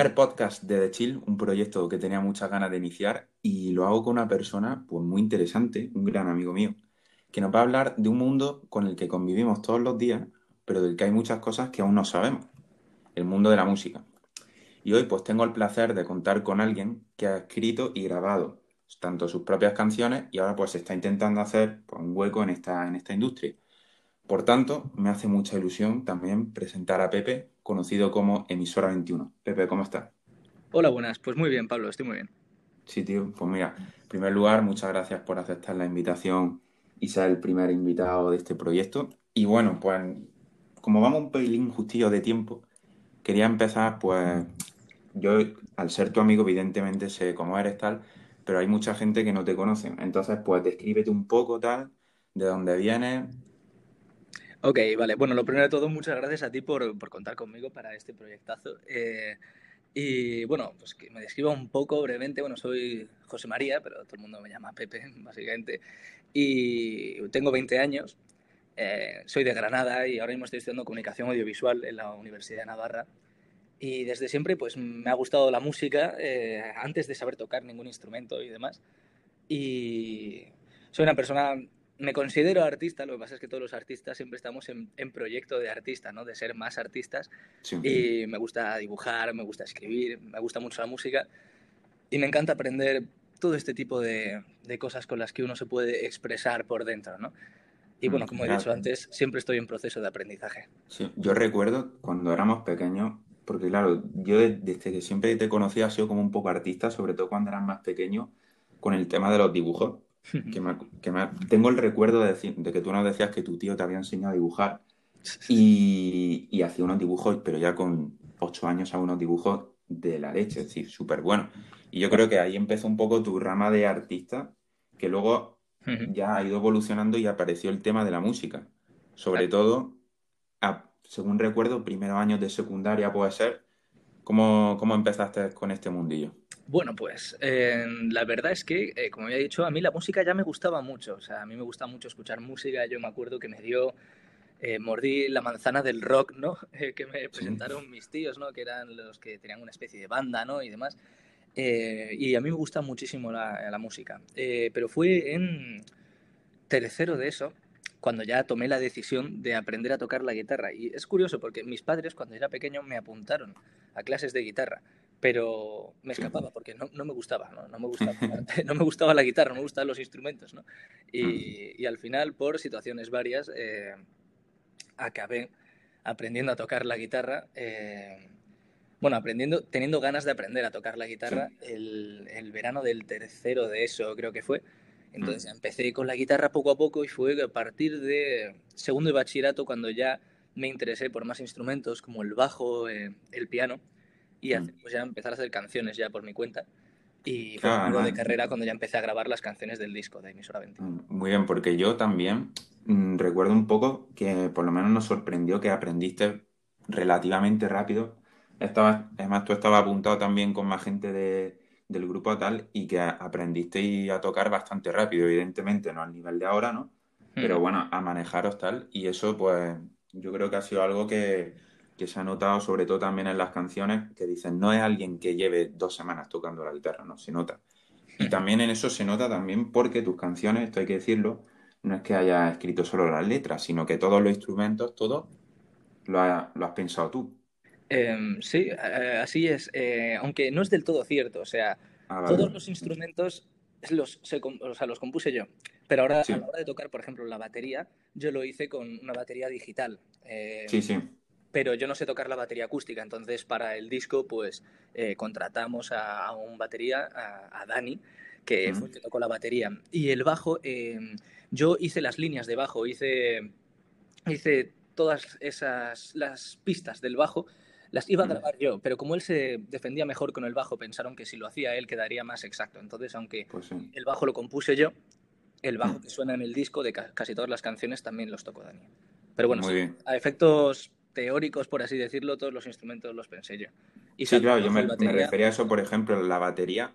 primer podcast de The Chill, un proyecto que tenía muchas ganas de iniciar y lo hago con una persona pues muy interesante, un gran amigo mío, que nos va a hablar de un mundo con el que convivimos todos los días, pero del que hay muchas cosas que aún no sabemos, el mundo de la música. Y hoy pues tengo el placer de contar con alguien que ha escrito y grabado tanto sus propias canciones y ahora pues está intentando hacer pues, un hueco en esta, en esta industria. Por tanto, me hace mucha ilusión también presentar a Pepe, conocido como Emisora 21. Pepe, ¿cómo estás? Hola, buenas. Pues muy bien, Pablo, estoy muy bien. Sí, tío. Pues mira, en primer lugar, muchas gracias por aceptar la invitación y ser el primer invitado de este proyecto. Y bueno, pues como vamos un pelín justillo de tiempo, quería empezar, pues yo, al ser tu amigo, evidentemente sé cómo eres tal, pero hay mucha gente que no te conoce. Entonces, pues descríbete un poco tal, de dónde vienes, Ok, vale. Bueno, lo primero de todo, muchas gracias a ti por, por contar conmigo para este proyectazo. Eh, y bueno, pues que me describa un poco brevemente. Bueno, soy José María, pero todo el mundo me llama Pepe, básicamente. Y tengo 20 años. Eh, soy de Granada y ahora mismo estoy estudiando comunicación audiovisual en la Universidad de Navarra. Y desde siempre pues me ha gustado la música, eh, antes de saber tocar ningún instrumento y demás. Y soy una persona me considero artista, lo que pasa es que todos los artistas siempre estamos en, proyecto de artista, ¿no? De ser más artistas. Y me gusta dibujar, me gusta escribir, me gusta mucho la música. Y me encanta aprender todo este tipo de, cosas con las que uno se puede expresar por dentro, ¿no? Y bueno, como he dicho antes, siempre estoy en proceso de aprendizaje. Sí, yo recuerdo cuando éramos pequeños, porque claro, yo desde que siempre te conocía he sido como un poco artista, sobre todo cuando eras más pequeño, con el tema de los dibujos que, me, que me, tengo el recuerdo de, decir, de, que tú nos decías que tu tío te había enseñado a dibujar y, y hacía unos dibujos, pero ya con ocho años a unos dibujos de la leche, es decir, súper bueno. Y yo creo que ahí empezó un poco tu rama de artista, que luego ya ha ido evolucionando y apareció el tema de la música. Sobre todo, según recuerdo, primeros años de secundaria puede ser. ¿Cómo, cómo empezaste con este mundillo? Bueno, pues eh, la verdad es que, eh, como había dicho, a mí la música ya me gustaba mucho. O sea, a mí me gusta mucho escuchar música. Yo me acuerdo que me dio, eh, mordí la manzana del rock, ¿no? que me presentaron mis tíos, ¿no? Que eran los que tenían una especie de banda, ¿no? Y demás. y a mí me gusta muchísimo la, la música. pero fue en tercero de eso cuando ya tomé la decisión de aprender a tocar la guitarra. Y es curioso porque mis padres, cuando era pequeño, me apuntaron a clases de guitarra pero me escapaba porque no, no me gustaba, ¿no? No, me gustaba, no me gustaba la guitarra, no me gustaban los instrumentos, ¿no? Y, y al final, por situaciones varias, eh, acabé aprendiendo a tocar la guitarra, eh, bueno, aprendiendo, teniendo ganas de aprender a tocar la guitarra el, el, verano del tercero de eso, creo que fue. Entonces empecé con la guitarra poco a poco y fue a partir de segundo de bachillerato cuando ya me interesé por más instrumentos como el bajo, eh, el piano y mm. pues ya empezar a hacer canciones ya por mi cuenta. Y fue un de carrera cuando ya empecé a grabar las canciones del disco de Emisora 20. Mm, muy bien, porque yo también mm, recuerdo un poco que por lo menos nos sorprendió que aprendiste relativamente rápido. Estabas, además, tú estabas apuntado también con más gente de, del grupo tal y que aprendiste a tocar bastante rápido, evidentemente, no al nivel de ahora, ¿no? Pero bueno, a manejaros tal. Y eso, pues, yo creo que ha sido algo que, que se ha notado sobre todo también en las canciones que dicen no es alguien que lleve dos semanas tocando la guitarra, no, se nota. Y también en eso se nota también porque tus canciones, esto hay que decirlo, no es que hayas escrito solo las letras, sino que todos los instrumentos, todo lo, has pensado tú. Em, sí, eh, así es, eh, aunque no es del todo cierto, o sea, ah, todos los instrumentos los, o sea, los compuse yo, pero ahora a la hora de tocar, por ejemplo, la batería, yo lo hice con una batería digital. Eh, sí, sí pero yo no sé tocar la batería acústica, entonces para el disco pues eh, contratamos a, un batería, a, Dani, que fue el que tocó la batería. Y el bajo, em, yo hice las líneas de bajo, hice, hice todas esas, las pistas del bajo, las iba a grabar yo, pero como él se defendía mejor con el bajo, pensaron que si lo hacía él quedaría más exacto. Entonces, aunque pues el bajo lo compuse yo, el bajo que suena en el disco de casi todas las canciones también los tocó Dani. Pero bueno, a efectos teóricos, por así decirlo, todos los instrumentos los pensé yo. Y sí, claro, yo me, refería a eso, por ejemplo, la batería.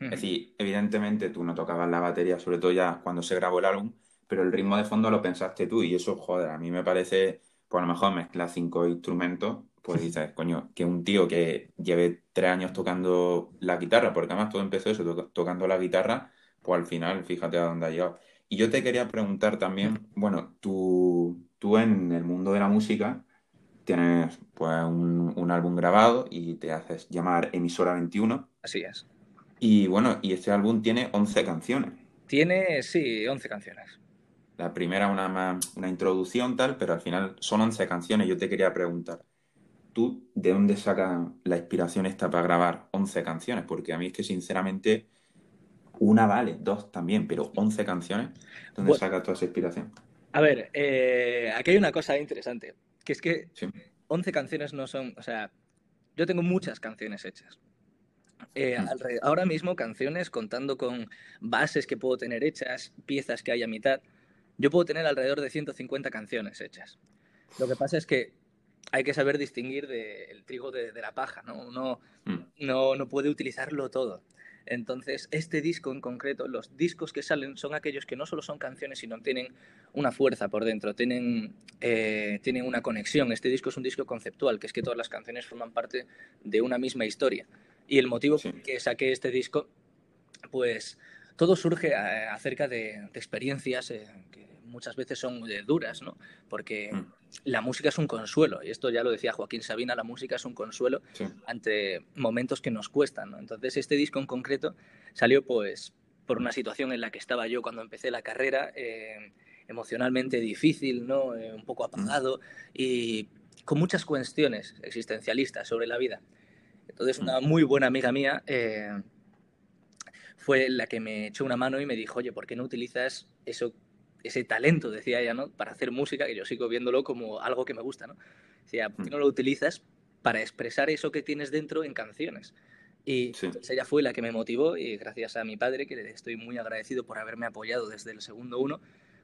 Es decir, evidentemente tú no tocabas la batería, sobre todo ya cuando se grabó el álbum, pero el ritmo de fondo lo pensaste tú y eso, joder, a mí me parece, por lo mejor mezclar cinco instrumentos, pues dices, coño, que un tío que lleve tres años tocando la guitarra, porque además todo empezó eso, tocando la guitarra, pues al final, fíjate a dónde ha llegado. Y yo te quería preguntar también, bueno, tú, tú en el mundo de la música tienes pues un, álbum grabado y te haces llamar Emisora 21. Así es. Y bueno, y este álbum tiene 11 canciones. Tiene, sí, 11 canciones. La primera una, una introducción tal, pero al final son 11 canciones. Yo te quería preguntar, ¿tú de dónde sacas la inspiración esta para grabar 11 canciones? Porque a mí es que sinceramente una vale, dos también, pero 11 canciones, ¿dónde sacas toda esa inspiración? A ver, eh, aquí hay una cosa interesante, que es que 11 canciones no son, o sea, yo tengo muchas canciones hechas. Eh, mm. ahora mismo canciones contando con bases que puedo tener hechas, piezas que hay a mitad, yo puedo tener alrededor de 150 canciones hechas. Lo que pasa es que hay que saber distinguir del trigo de, la paja, ¿no? Uno mm. no, no puede utilizarlo todo. Entonces, este disco en concreto, los discos que salen son aquellos que no solo son canciones, sino tienen una fuerza por dentro, tienen, eh, tienen una conexión. Este disco es un disco conceptual, que es que todas las canciones forman parte de una misma historia. Y el motivo que saqué este disco, pues todo surge eh, acerca de, experiencias eh, que muchas veces son duras, ¿no? Porque mm. La música es un consuelo, y esto ya lo decía Joaquín Sabina, la música es un consuelo ante momentos que nos cuestan, ¿no? Entonces este disco en concreto salió pues por una situación en la que estaba yo cuando empecé la carrera, eh, emocionalmente difícil, ¿no? Eh, un poco apagado y con muchas cuestiones existencialistas sobre la vida. Entonces una muy buena amiga mía eh, fue la que me echó una mano y me dijo, oye, ¿por qué no utilizas eso ese talento, decía ella, ¿no? Para hacer música, que yo sigo viéndolo como algo que me gusta, ¿no? Decía, ¿por qué no lo utilizas para expresar eso que tienes dentro en canciones? Y ella fue la que me motivó y gracias a mi padre, que le estoy muy agradecido por haberme apoyado desde el segundo uno,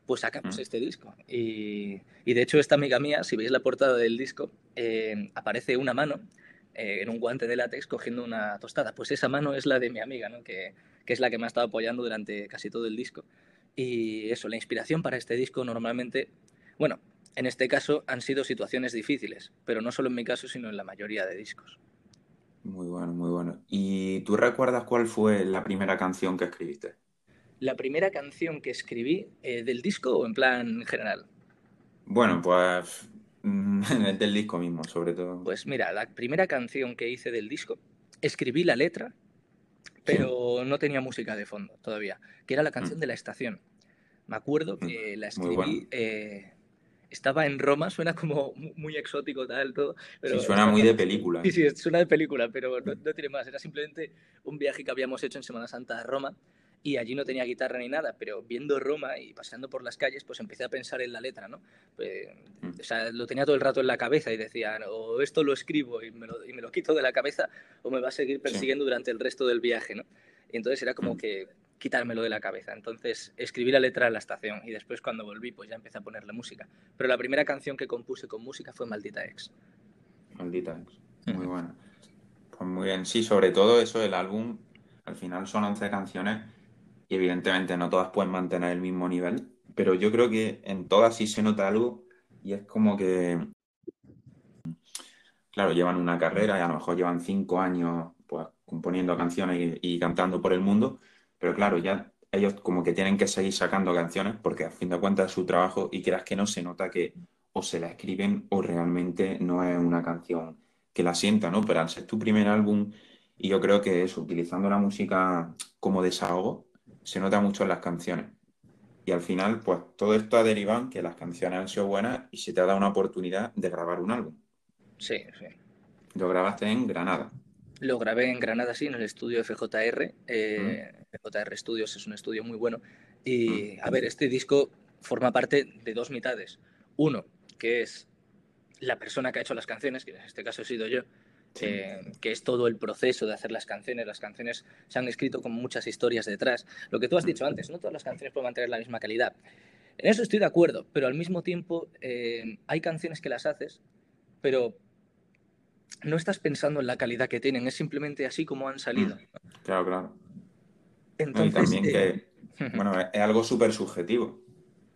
pues sacamos este disco. Y, y, de hecho esta amiga mía, si veis la portada del disco, eh, aparece una mano eh, en un guante de látex cogiendo una tostada. Pues esa mano es la de mi amiga, ¿no? que, que es la que me ha estado apoyando durante casi todo el disco. Y eso, la inspiración para este disco normalmente, bueno, en este caso han sido situaciones difíciles, pero no solo en mi caso, sino en la mayoría de discos. Muy bueno, muy bueno. ¿Y tú recuerdas cuál fue la primera canción que escribiste? La primera canción que escribí eh, del disco o en plan general? Bueno, pues del disco mismo, sobre todo. Pues mira, la primera canción que hice del disco, escribí la letra pero no tenía música de fondo todavía, que era la canción mm. de la estación. Me acuerdo mm, que la escribí, eh, estaba en Roma, suena como muy exótico tal, todo. Pero sí, suena muy de película. Sí, sí, suena de película, pero no, no tiene más, era simplemente un viaje que habíamos hecho en Semana Santa a Roma y allí no tenía guitarra ni nada, pero viendo Roma y paseando por las calles, pues empecé a pensar en la letra, ¿no? Pues, mm. o sea, lo tenía todo el rato en la cabeza y decía, o esto lo escribo y me lo, y me lo quito de la cabeza o me va a seguir persiguiendo durante el resto del viaje, ¿no? Y entonces era como mm. que quitármelo de la cabeza. Entonces escribí la letra en la estación y después cuando volví pues ya empecé a ponerle música. Pero la primera canción que compuse con música fue Maldita Ex. Maldita Ex, muy buena. Pues muy bien, sí, sobre todo eso, del álbum, al final son 11 canciones y evidentemente no todas pueden mantener el mismo nivel, pero yo creo que en todas sí se nota algo y es como que, claro, llevan una carrera y a lo mejor llevan cinco años pues componiendo canciones y, cantando por el mundo, pero claro, ya ellos como que tienen que seguir sacando canciones porque a fin de cuentas es su trabajo y creas que no se nota que o se la escriben o realmente no es una canción que la sienta, ¿no? Pero al ser tu primer álbum y yo creo que es utilizando la música como desahogo, se nota mucho en las canciones. Y al final, pues todo esto ha derivado en que las canciones han sido buenas y se te ha dado una oportunidad de grabar un álbum. Sí, sí. Lo grabaste en Granada. Lo grabé en Granada, sí, en el estudio FJR. Eh, FJR Studios es un estudio muy bueno. Y, a ver, este disco forma parte de dos mitades. Uno, que es la persona que ha hecho las canciones, que en este caso he sido yo, eh, que es todo el proceso de hacer las canciones. Las canciones se han escrito con muchas historias detrás. Lo que tú has dicho antes, no todas las canciones pueden mantener la misma calidad. En eso estoy de acuerdo, pero al mismo tiempo eh, hay canciones que las haces, pero no estás pensando en la calidad que tienen, es simplemente así como han salido. Mm, claro, claro. Entonces, también que, eh, bueno, es algo súper subjetivo,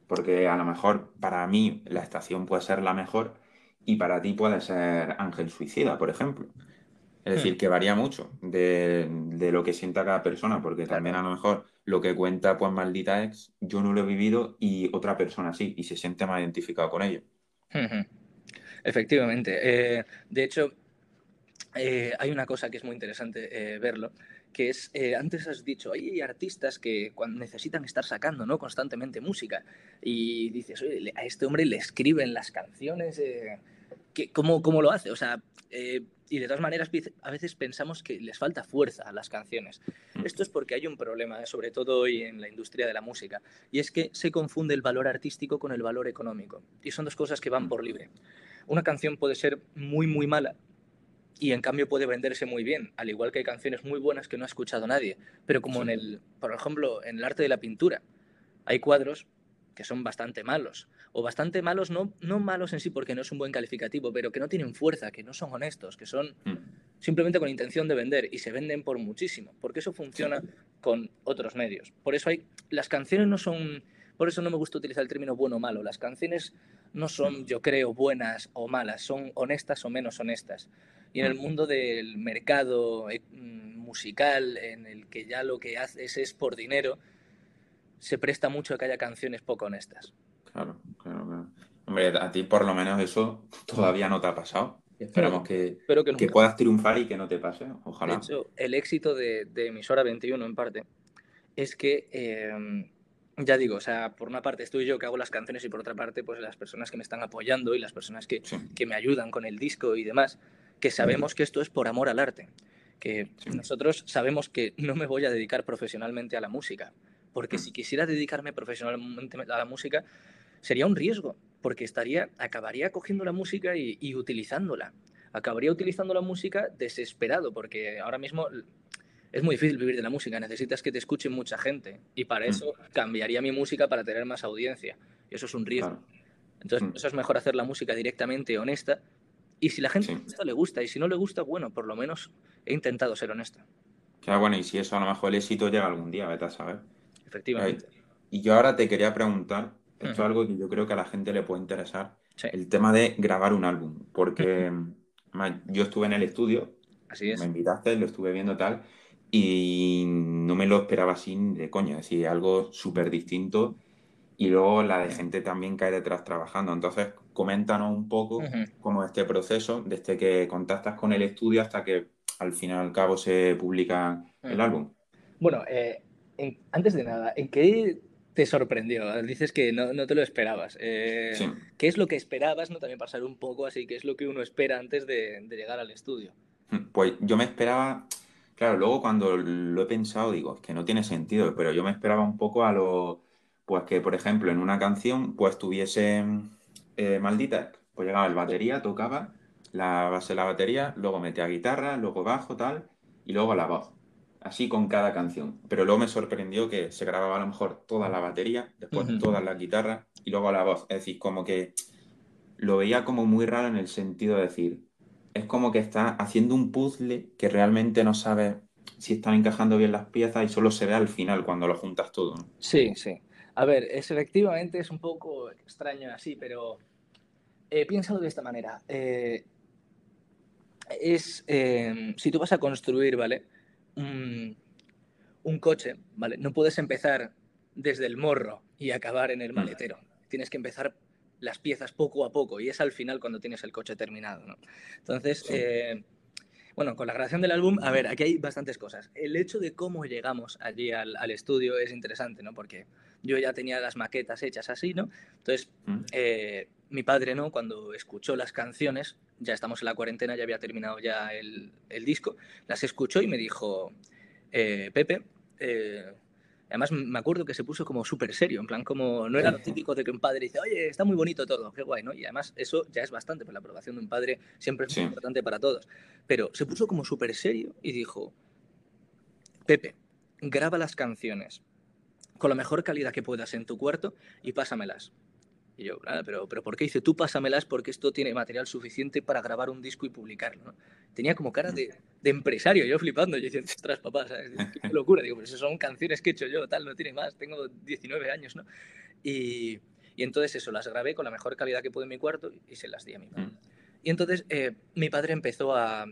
porque a lo mejor para mí la estación puede ser la mejor y para ti puede ser Ángel Suicida, por ejemplo. Es decir, hmm. que varía mucho de, lo que sienta cada persona, porque también a lo mejor lo que cuenta, pues maldita ex, yo no lo he vivido y otra persona sí, y se siente más identificado con ello. Efectivamente. Eh, de hecho, eh, hay una cosa que es muy interesante eh, verlo, que es, antes has dicho, hay artistas que cuando necesitan estar sacando ¿no? constantemente música y dices, oye, a este hombre le escriben las canciones, ¿cómo, ¿cómo, lo hace? O sea, y de todas maneras a veces pensamos que les falta fuerza a las canciones. Mm. Esto es porque hay un problema, eh, sobre todo hoy en la industria de la música, y es que se confunde el valor artístico con el valor económico. Y son dos cosas que van por libre. Una canción puede ser muy, muy mala y en cambio puede venderse muy bien, al igual que hay canciones muy buenas que no ha escuchado nadie. Pero como en el, por ejemplo, en el arte de la pintura, hay cuadros que son bastante malos. O bastante malos, no, no malos en sí porque no es un buen calificativo, pero que no tienen fuerza, que no son honestos, que son mm. simplemente con intención de vender y se venden por muchísimo, porque eso funciona con otros medios. Por eso hay, las canciones no son, por eso no me gusta utilizar el término bueno o malo, las canciones no son, mm. yo creo, buenas o malas, son honestas o menos honestas. Y en el mm. mundo del mercado eh, musical, en el que ya lo que haces es por dinero, se presta mucho a que haya canciones poco honestas. Claro, claro, claro. Hombre, a ti por lo menos eso todavía no te ha pasado. Esperamos que, que, puedas triunfar y que no te pase, ojalá. De hecho, el éxito de, de Emisora 21 en parte es que, em, ya digo, o sea, por una parte estoy yo que hago las canciones y por otra parte, pues las personas que me están apoyando y las personas que, que me ayudan con el disco y demás, que sabemos que esto es por amor al arte. Que nosotros sabemos que no me voy a dedicar profesionalmente a la música, porque mm. si quisiera dedicarme profesionalmente a la música, sería un riesgo, porque estaría, acabaría cogiendo la música y, utilizándola. Acabaría utilizando la música desesperado, porque ahora mismo es muy difícil vivir de la música, necesitas que te escuche mucha gente, y para mm. eso cambiaría mi música para tener más audiencia, y eso es un riesgo. Entonces, mm. eso es mejor hacer la música directamente honesta, y si la gente le gusta, le gusta, y si no le gusta, bueno, por lo menos he intentado ser honesta. Claro, bueno, y si eso a lo mejor el éxito llega algún día, vete a saber. Efectivamente. Y yo ahora te quería preguntar, esto es algo que yo creo que a la gente le puede interesar, el tema de grabar un álbum, porque yo estuve en el estudio, así es. me invitaste, lo estuve viendo tal, y no me lo esperaba así de coña, es decir, algo súper distinto, y luego la de gente también cae detrás trabajando. Entonces, coméntanos un poco cómo es este proceso, desde que contactas con el estudio hasta que al final y al cabo se publica el álbum. Bueno, eh, antes de nada, ¿en qué te sorprendió? Dices que no, te lo esperabas. Eh, ¿Qué es lo que esperabas? ¿no? También pasar un poco así, ¿qué es lo que uno espera antes de, llegar al estudio? Hmm, pues yo me esperaba, claro, luego cuando lo he pensado digo, es que no tiene sentido, pero yo me esperaba un poco a lo, pues que por ejemplo en una canción pues tuviese eh, maldita, pues llegaba el batería, tocaba la base de la batería, luego metía guitarra, luego bajo, tal, y luego la voz así con cada canción. Pero luego me sorprendió que se grababa a lo mejor toda la batería, después todas las guitarras y luego la voz. Es decir, como que lo veía como muy raro en el sentido de decir, es como que está haciendo un puzzle que realmente no sabe si están encajando bien las piezas y solo se ve al final cuando lo juntas todo. Sí, sí. A ver, es, efectivamente es un poco extraño así, pero he pensado de esta manera. Eh, es, eh, si tú vas a construir, ¿vale? Un, coche, ¿vale? No puedes empezar desde el morro y acabar en el maletero. Tienes que empezar las piezas poco a poco y es al final cuando tienes el coche terminado, ¿no? Entonces, eh, bueno, con la grabación del álbum, a ver, aquí hay bastantes cosas. El hecho de cómo llegamos allí al, estudio es interesante, ¿no? Porque yo ya tenía las maquetas hechas así, ¿no? Entonces, mm. eh, mi padre, ¿no? Cuando escuchó las canciones, ya estamos en la cuarentena, ya había terminado ya el, disco, las escuchó y me dijo, eh, Pepe, eh, además me acuerdo que se puso como súper serio, en plan como no era lo típico de que un padre dice, oye, está muy bonito todo, qué guay, ¿no? Y además eso ya es bastante, pues la aprobación de un padre siempre es muy importante para todos. Pero se puso como súper serio y dijo, Pepe, graba las canciones con la mejor calidad que puedas en tu cuarto y pásamelas. Y yo, nada, pero, pero ¿por qué? Dice, tú pásamelas porque esto tiene material suficiente para grabar un disco y publicarlo. Tenía como cara de, de, empresario, yo flipando. Yo diciendo, ostras, papá, ¿sabes? qué locura. Digo, pero eso son canciones que he hecho yo, tal, no tiene más. Tengo 19 años, ¿no? Y, y entonces eso, las grabé con la mejor calidad que pude en mi cuarto y se las di a mi madre. Mm. Y entonces eh, mi padre empezó a,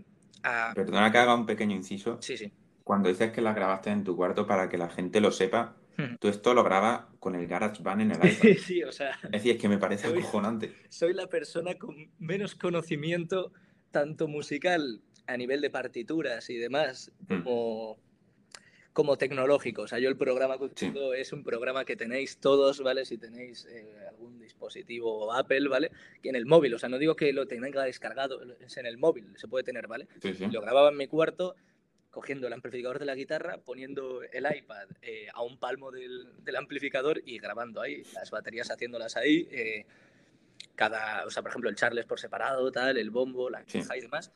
Perdona que haga un pequeño inciso. Sí, sí. Cuando dices que la grabaste en tu cuarto para que la gente lo sepa, hmm. tú esto lo grabas con el GarageBand en el iPad. sí, o sea... Es decir, es que me parece acojonante. Soy la persona con menos conocimiento tanto musical a nivel de partituras y demás, hmm. como como tecnológico. O sea, yo el programa que es un programa que tenéis todos, ¿vale? Si tenéis eh, algún dispositivo Apple, ¿vale? Que en el móvil, o sea, no digo que lo tenga descargado, es en el móvil, se puede tener, ¿vale? Lo grababa en mi cuarto, cogiendo el amplificador de la guitarra, poniendo el iPad eh, a un palmo del, amplificador y grabando ahí, las baterías haciéndolas ahí. Eh, cada, o sea, por ejemplo, el Charles por separado, tal, el bombo, la caja y demás.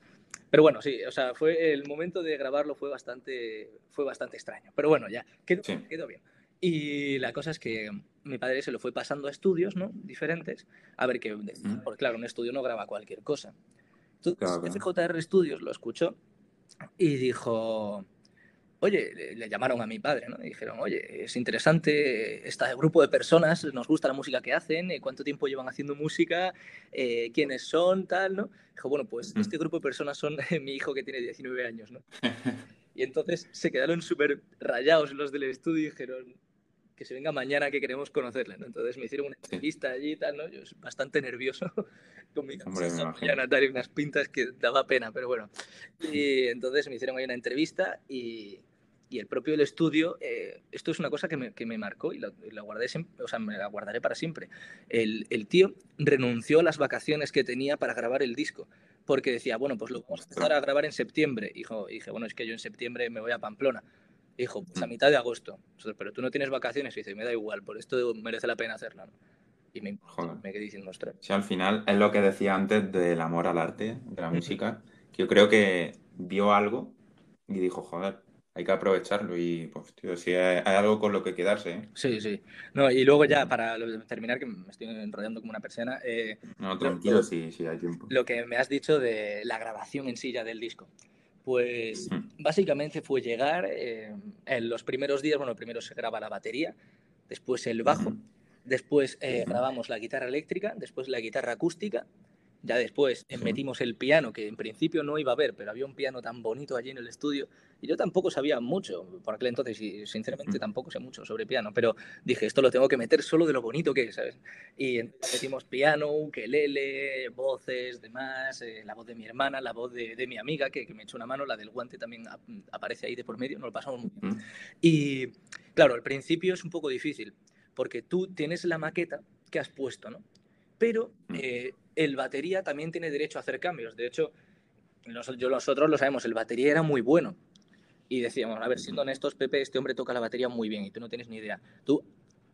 Pero bueno, sí, o sea, fue el momento de grabarlo fue bastante, fue bastante extraño. Pero bueno, ya, quedó, quedó bien. Y la cosa es que mi padre se lo fue pasando a estudios, ¿no? Diferentes, a ver qué... Porque claro, un estudio no graba cualquier cosa. Entonces, FJR Studios lo escuchó y dijo, oye, le, llamaron a mi padre, ¿no? Y dijeron, oye, es interesante, este grupo de personas, nos gusta la música que hacen, eh, cuánto tiempo llevan haciendo música, eh, quiénes son, tal, ¿no? Dijo, bueno, pues mm. este grupo de personas son mi hijo que tiene 19 años, ¿no? y entonces se quedaron súper rayados los del estudio y dijeron, que se venga mañana que queremos conocerle, ¿no? Entonces me hicieron una entrevista allí y tal, ¿no? Yo bastante nervioso con mi ya Natalia unas pintas que daba pena, pero bueno. Y entonces me hicieron ahí una entrevista y, y el propio el estudio, eh, esto es una cosa que me, que me marcó y la, guardé o sea, me la guardaré para siempre. El, el, tío renunció a las vacaciones que tenía para grabar el disco, porque decía, bueno, pues lo vamos a empezar a grabar en septiembre. Y dije, bueno, es que yo en septiembre me voy a Pamplona. Dijo, pues a mm. mitad de agosto. Pero tú no tienes vacaciones. Y dice, me da igual, por esto merece la pena hacerlo. Y me, me quedé diciendo, ostras. Sí, al final es lo que decía antes del amor al arte, de la música. Que yo creo que vio algo y dijo, joder, hay que aprovecharlo y, pues, tío, si hay, algo con lo que quedarse. ¿eh? Sí, sí. No, y luego ya, para terminar, que me estoy enrollando como una persona. Eh, no, tranquilo, sí, sí, hay tiempo. Lo que me has dicho de la grabación en sí ya del disco. Pues básicamente fue llegar, eh, en los primeros días, bueno, primero se graba la batería, después el bajo, después grabamos la guitarra eléctrica, después la guitarra acústica, ya después metimos el piano, que en principio no iba a haber, pero había un piano tan bonito allí en el estudio. Y yo tampoco sabía mucho por aquel entonces, y sinceramente tampoco sé mucho sobre piano, pero dije, esto lo tengo que meter solo de lo bonito que es, ¿sabes? Y metimos piano, ukelele, voces, demás, eh, la voz de mi hermana, la voz de, mi amiga, que, me echó una mano, la del guante también aparece ahí de por medio, nos lo pasamos muy bien. Y claro, al principio es un poco difícil, porque tú tienes la maqueta que has puesto, ¿no? Pero eh, el batería también tiene derecho a hacer cambios. De hecho, nosotros lo sabemos, el batería era muy bueno. Y decíamos, a ver, siendo honestos, Pepe, este hombre toca la batería muy bien y tú no tienes ni idea. Tú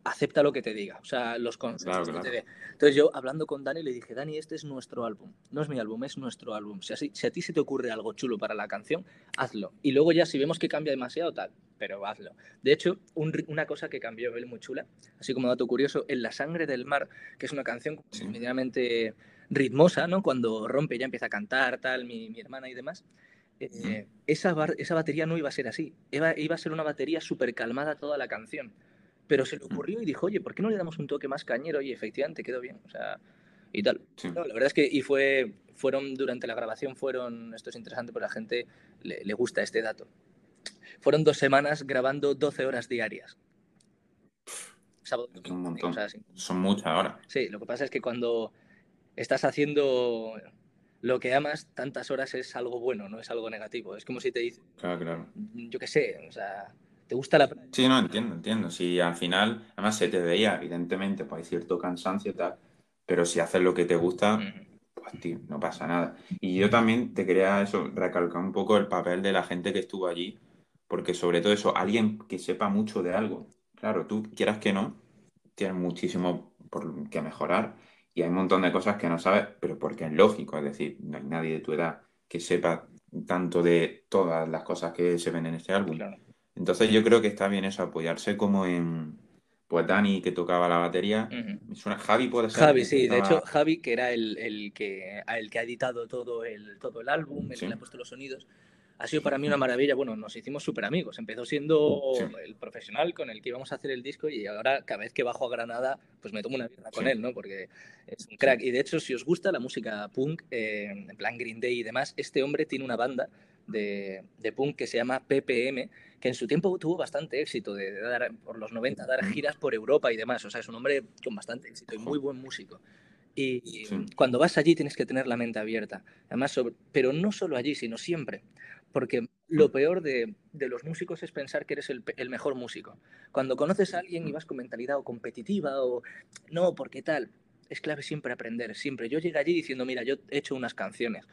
acepta lo que te diga, o sea, los consejos que te dé. Entonces yo, hablando con Dani, le dije, Dani, este es nuestro álbum. No es mi álbum, es nuestro álbum. Si, si a ti se te ocurre algo chulo para la canción, hazlo. Y luego ya, si vemos que cambia demasiado, tal, pero hazlo. De hecho, una cosa que cambió él muy chula, así como dato curioso, en La sangre del mar, que es una canción medianamente ritmosa, ¿no? Cuando rompe ya empieza a cantar, tal, mi, mi hermana y demás. Eh, esa, esa batería no iba a ser así. Iba, iba a ser una batería súper calmada toda la canción pero se le ocurrió y dijo, oye, ¿por qué no le damos un toque más cañero? Y efectivamente quedó bien, o sea, y tal. la verdad es que, y fue, fueron, durante la grabación fueron, esto es interesante porque a la gente le, gusta este dato, fueron dos semanas grabando 12 horas diarias. un montón. Son muchas horas. Sí, lo que pasa es que cuando estás haciendo lo que amas, tantas horas es algo bueno, no es algo negativo. Es como si te dice, claro, claro. yo qué sé, o sea, ¿Te gusta la Sí, no, entiendo, entiendo. Si al final, además se te veía, evidentemente, pues hay cierto cansancio y tal, pero si haces lo que te gusta, pues tío, no pasa nada. Y yo también te quería eso, recalcar un poco el papel de la gente que estuvo allí, porque sobre todo eso, alguien que sepa mucho de algo. Claro, tú quieras que no, tienes muchísimo por que mejorar y hay un montón de cosas que no sabes, pero porque es lógico, es decir, no hay nadie de tu edad que sepa tanto de todas las cosas que se ven en este álbum. Entonces yo creo que está bien eso, apoyarse como en, pues Dani que tocaba la batería. suena Javi puede ser. Javi, sí, de hecho Javi, que era el, que, el que ha editado todo el, todo el álbum, el que le ha puesto los sonidos, ha sido para mí una maravilla. Bueno, nos hicimos súper amigos. Empezó siendo el profesional con el que íbamos a hacer el disco y ahora cada vez que bajo a Granada, pues me tomo una birra con él, ¿no? Porque es un crack. Y de hecho, si os gusta la música punk, eh, en plan Green Day y demás, este hombre tiene una banda de, de, punk que se llama PPM, que en su tiempo tuvo bastante éxito de, dar, por los 90, dar giras por Europa y demás. O sea, es un hombre con bastante éxito y muy buen músico. Y cuando vas allí tienes que tener la mente abierta. Además, sobre, pero no solo allí, sino siempre. Porque lo peor de, de los músicos es pensar que eres el, el, mejor músico. Cuando conoces a alguien y vas con mentalidad o competitiva o no, porque tal, es clave siempre aprender, siempre. Yo llegué allí diciendo, mira, yo he hecho unas canciones,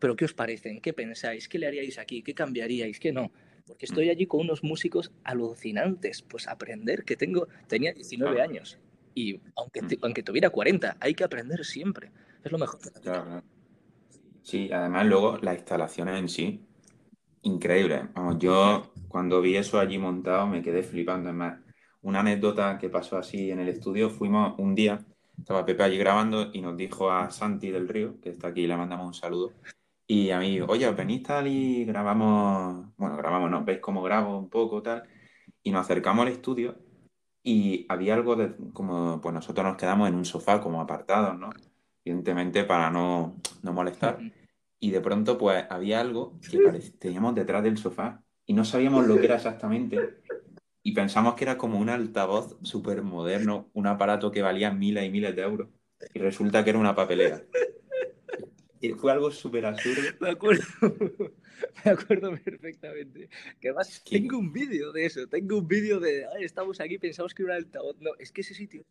pero ¿qué os parecen? ¿Qué pensáis? ¿Qué le haríais aquí? ¿Qué cambiaríais? ¿Qué no? Porque estoy allí con unos músicos alucinantes, pues aprender, que tengo, tenía 19 años y aunque, aunque tuviera 40, hay que aprender siempre. Es lo mejor. Claro, Sí, además luego las instalaciones en sí, increíble. Vamos, yo cuando vi eso allí montado me quedé flipando. Es más, una anécdota que pasó así en el estudio, fuimos un día, estaba Pepe allí grabando y nos dijo a Santi del Río, que está aquí, le mandamos un saludo. Y a mí, oye, venís tal y grabamos, bueno, grabamos, ¿no? ¿Veis cómo grabo un poco tal? Y nos acercamos al estudio y había algo de, como, pues nosotros nos quedamos en un sofá como apartados, ¿no? Evidentemente para no, no molestar. Y de pronto, pues había algo que teníamos detrás del sofá y no sabíamos lo que era exactamente. Y pensamos que era como un altavoz súper moderno, un aparato que valía miles y miles de euros. Y resulta que era una papelera. Y fue algo súper absurdo. Me acuerdo. me acuerdo perfectamente. Que además tengo un vídeo de eso, tengo un vídeo de, estamos aquí, pensamos que era el altavoz. No, es que ese sitio,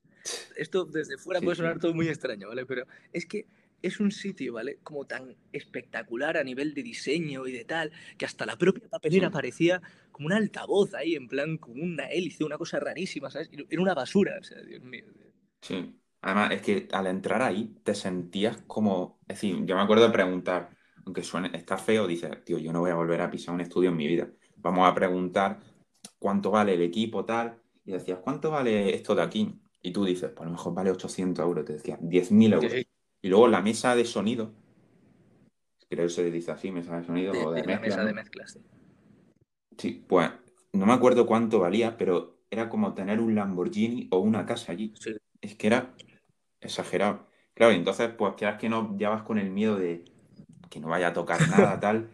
esto desde fuera puede sonar todo muy extraño, ¿vale? Pero es que es un sitio, ¿vale? Como tan espectacular a nivel de diseño y de tal, que hasta la propia papelera parecía como un altavoz ahí, en plan, como una hélice, una cosa rarísima, ¿sabes? Era una basura, o sea, Dios mío. Sí. Además, es que al entrar ahí te sentías como, es decir, yo me acuerdo de preguntar, aunque suene, está feo, dices, tío, yo no voy a volver a pisar un estudio en mi vida. Vamos a preguntar cuánto vale el equipo, tal. Y decías, ¿cuánto vale esto de aquí? Y tú dices, pues a lo mejor vale 800 euros. Te decía, 10.000 euros. Y luego la mesa de sonido, creo que se dice así, mesa de sonido o de, mezcla. mesa de sí. Sí, pues no me acuerdo cuánto valía, pero era como tener un Lamborghini o una casa allí. Es que era exagerado. Claro, y entonces, pues que no, ya vas con el miedo de, que no vaya a tocar nada, tal.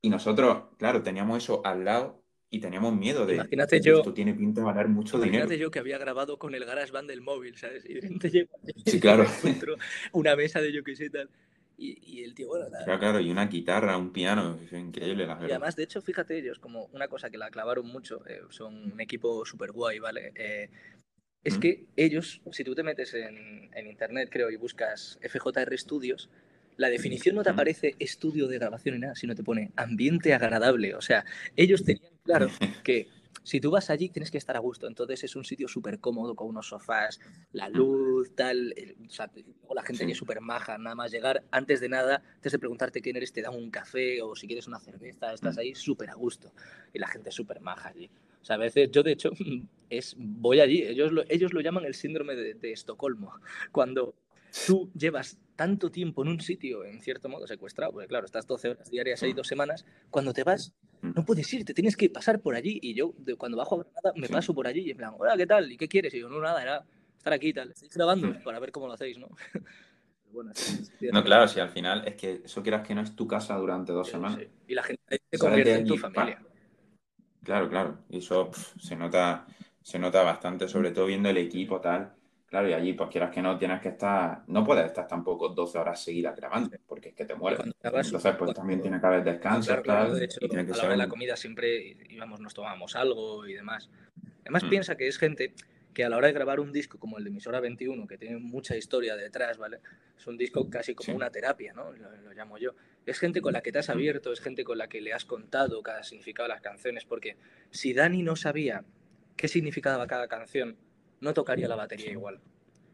Y nosotros, claro, teníamos eso al lado y teníamos miedo de imagínate yo, esto tiene pinta de valer mucho dinero. Imagínate yo que había grabado con el GarageBand del móvil, ¿sabes? Y de repente llego sí, claro. una mesa de yo que sé tal. Y, y, el tío, bueno, Claro, claro, y una guitarra, un piano, es increíble la verdad. Y además, de hecho, fíjate ellos, como una cosa que la clavaron mucho, eh, son un equipo súper guay, ¿vale? Eh, es que ellos, si tú te metes en, en, internet, creo, y buscas FJR Studios, la definición no te aparece estudio de grabación ni nada, sino te pone ambiente agradable. O sea, ellos tenían claro que si tú vas allí tienes que estar a gusto. Entonces es un sitio súper cómodo con unos sofás, la luz, tal. O sea, la gente allí es súper maja. Nada más llegar, antes de nada, antes de preguntarte quién eres, te dan un café o si quieres una cerveza, estás ahí súper a gusto. Y la gente es súper maja allí. O sea, a veces yo, de hecho, es, voy allí. Ellos lo, ellos lo llaman el síndrome de, de Estocolmo. Cuando tú llevas tanto tiempo en un sitio, en cierto modo, secuestrado, porque claro, estás 12 horas diarias ahí dos semanas, cuando te vas, mm. no puedes ir, te tienes que pasar por allí. Y yo, de, cuando bajo a Granada, me paso por allí y en plan, hola, ¿qué tal? ¿Y qué quieres? Y yo, no, nada, era estar aquí y tal. Estáis grabando mm. para ver cómo lo hacéis, ¿no? bueno, no, claro, si al final es que eso quieras que no es tu casa durante dos semanas. Y la gente se convierte en tu familia. Claro, claro. Y eso se nota se nota bastante, sobre todo viendo el equipo tal. Claro, y allí, pues quieras que no, tienes que estar, no puedes estar tampoco 12 horas seguidas grabando, porque es que te mueres. Entonces, pues también tiene que haber descanso. Claro, de hecho, y tiene que a la hora de la comida siempre íbamos, nos tomábamos algo y demás. Además, mm. piensa que es gente que a la hora de grabar un disco como el de Emisora 21, que tiene mucha historia detrás, ¿vale? Es un disco casi como una terapia, ¿no? Lo, llamo yo. Es gente con la que te has mm. abierto, es gente con la que le has contado cada significado de las canciones, porque si Dani no sabía qué significaba cada canción, no tocaría la batería igual.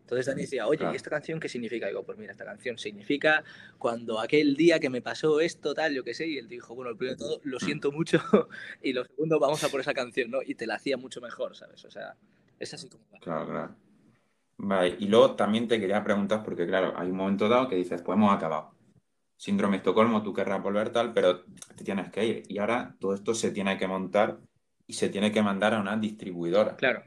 Entonces Dani decía, oye, ¿y esta canción qué significa? Y digo, pues mira, esta canción significa cuando aquel día que me pasó esto, tal, yo qué sé, y él dijo, bueno, el primero de todo, lo mm. siento mucho, y lo segundo, vamos a por esa canción, ¿no? Y te la hacía mucho mejor, ¿sabes? O sea, es así como Claro, claro. Vale, y luego también te quería preguntar, porque claro, hay un momento dado que dices, pues hemos acabado. síndrome de Estocolmo, tú querrás volver tal, pero te tienes que ir. Y ahora todo esto se tiene que montar y se tiene que mandar a una distribuidora. Claro.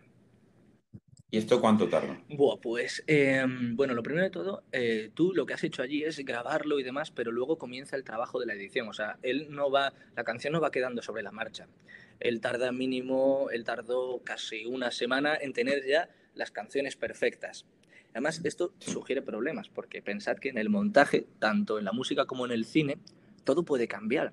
¿Y esto cuánto tarda? Buah, pues, em, bueno, lo primero de todo, eh, tú lo que has hecho allí es grabarlo y demás, pero luego comienza el trabajo de la edición. O sea, él no va, la canción no va quedando sobre la marcha. Él tarda mínimo, él tardó casi una semana en tener ya las canciones perfectas. Además, esto sugiere problemas, porque pensad que en el montaje, tanto en la música como en el cine, todo puede cambiar.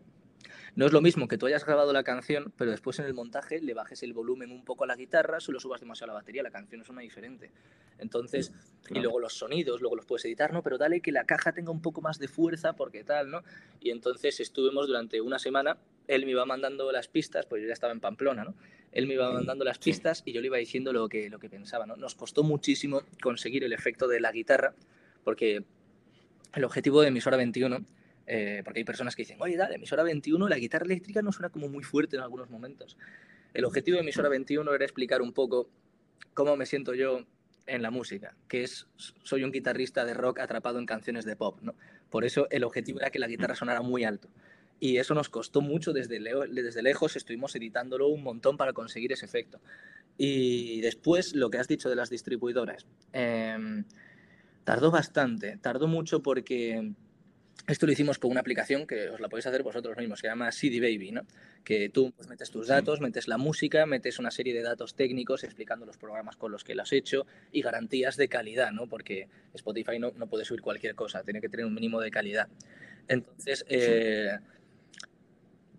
No es lo mismo que tú hayas grabado la canción, pero después en el montaje le bajes el volumen un poco a la guitarra, solo subas demasiado a la batería, la canción es una diferente. Entonces, y luego los sonidos, luego los puedes editar, ¿no? Pero dale que la caja tenga un poco más de fuerza, porque tal, ¿no? Y entonces estuvimos durante una semana, él me iba mandando las pistas, pues yo ya estaba en Pamplona, ¿no? Él me iba mandando las pistas y yo le iba diciendo lo que, lo que pensaba, ¿no? Nos costó muchísimo conseguir el efecto de la guitarra, porque el objetivo de Emisora 21 eh, porque hay personas que dicen, oye, dale, emisora 21, la guitarra eléctrica no suena como muy fuerte en algunos momentos. El objetivo de emisora 21 era explicar un poco cómo me siento yo en la música, que es, soy un guitarrista de rock atrapado en canciones de pop, ¿no? Por eso el objetivo era que la guitarra sonara muy alto. Y eso nos costó mucho desde, desde lejos, estuvimos editándolo un montón para conseguir ese efecto. Y después, lo que has dicho de las distribuidoras, em, tardó bastante, tardó mucho porque esto lo hicimos con una aplicación que os la podéis hacer vosotros mismos, se llama CD Baby, ¿no? Que tú pues, metes tus datos, metes la música, metes una serie de datos técnicos explicando los programas con los que lo has hecho y garantías de calidad, ¿no? Porque Spotify no, no puede subir cualquier cosa, tiene que tener un mínimo de calidad. Entonces, eh,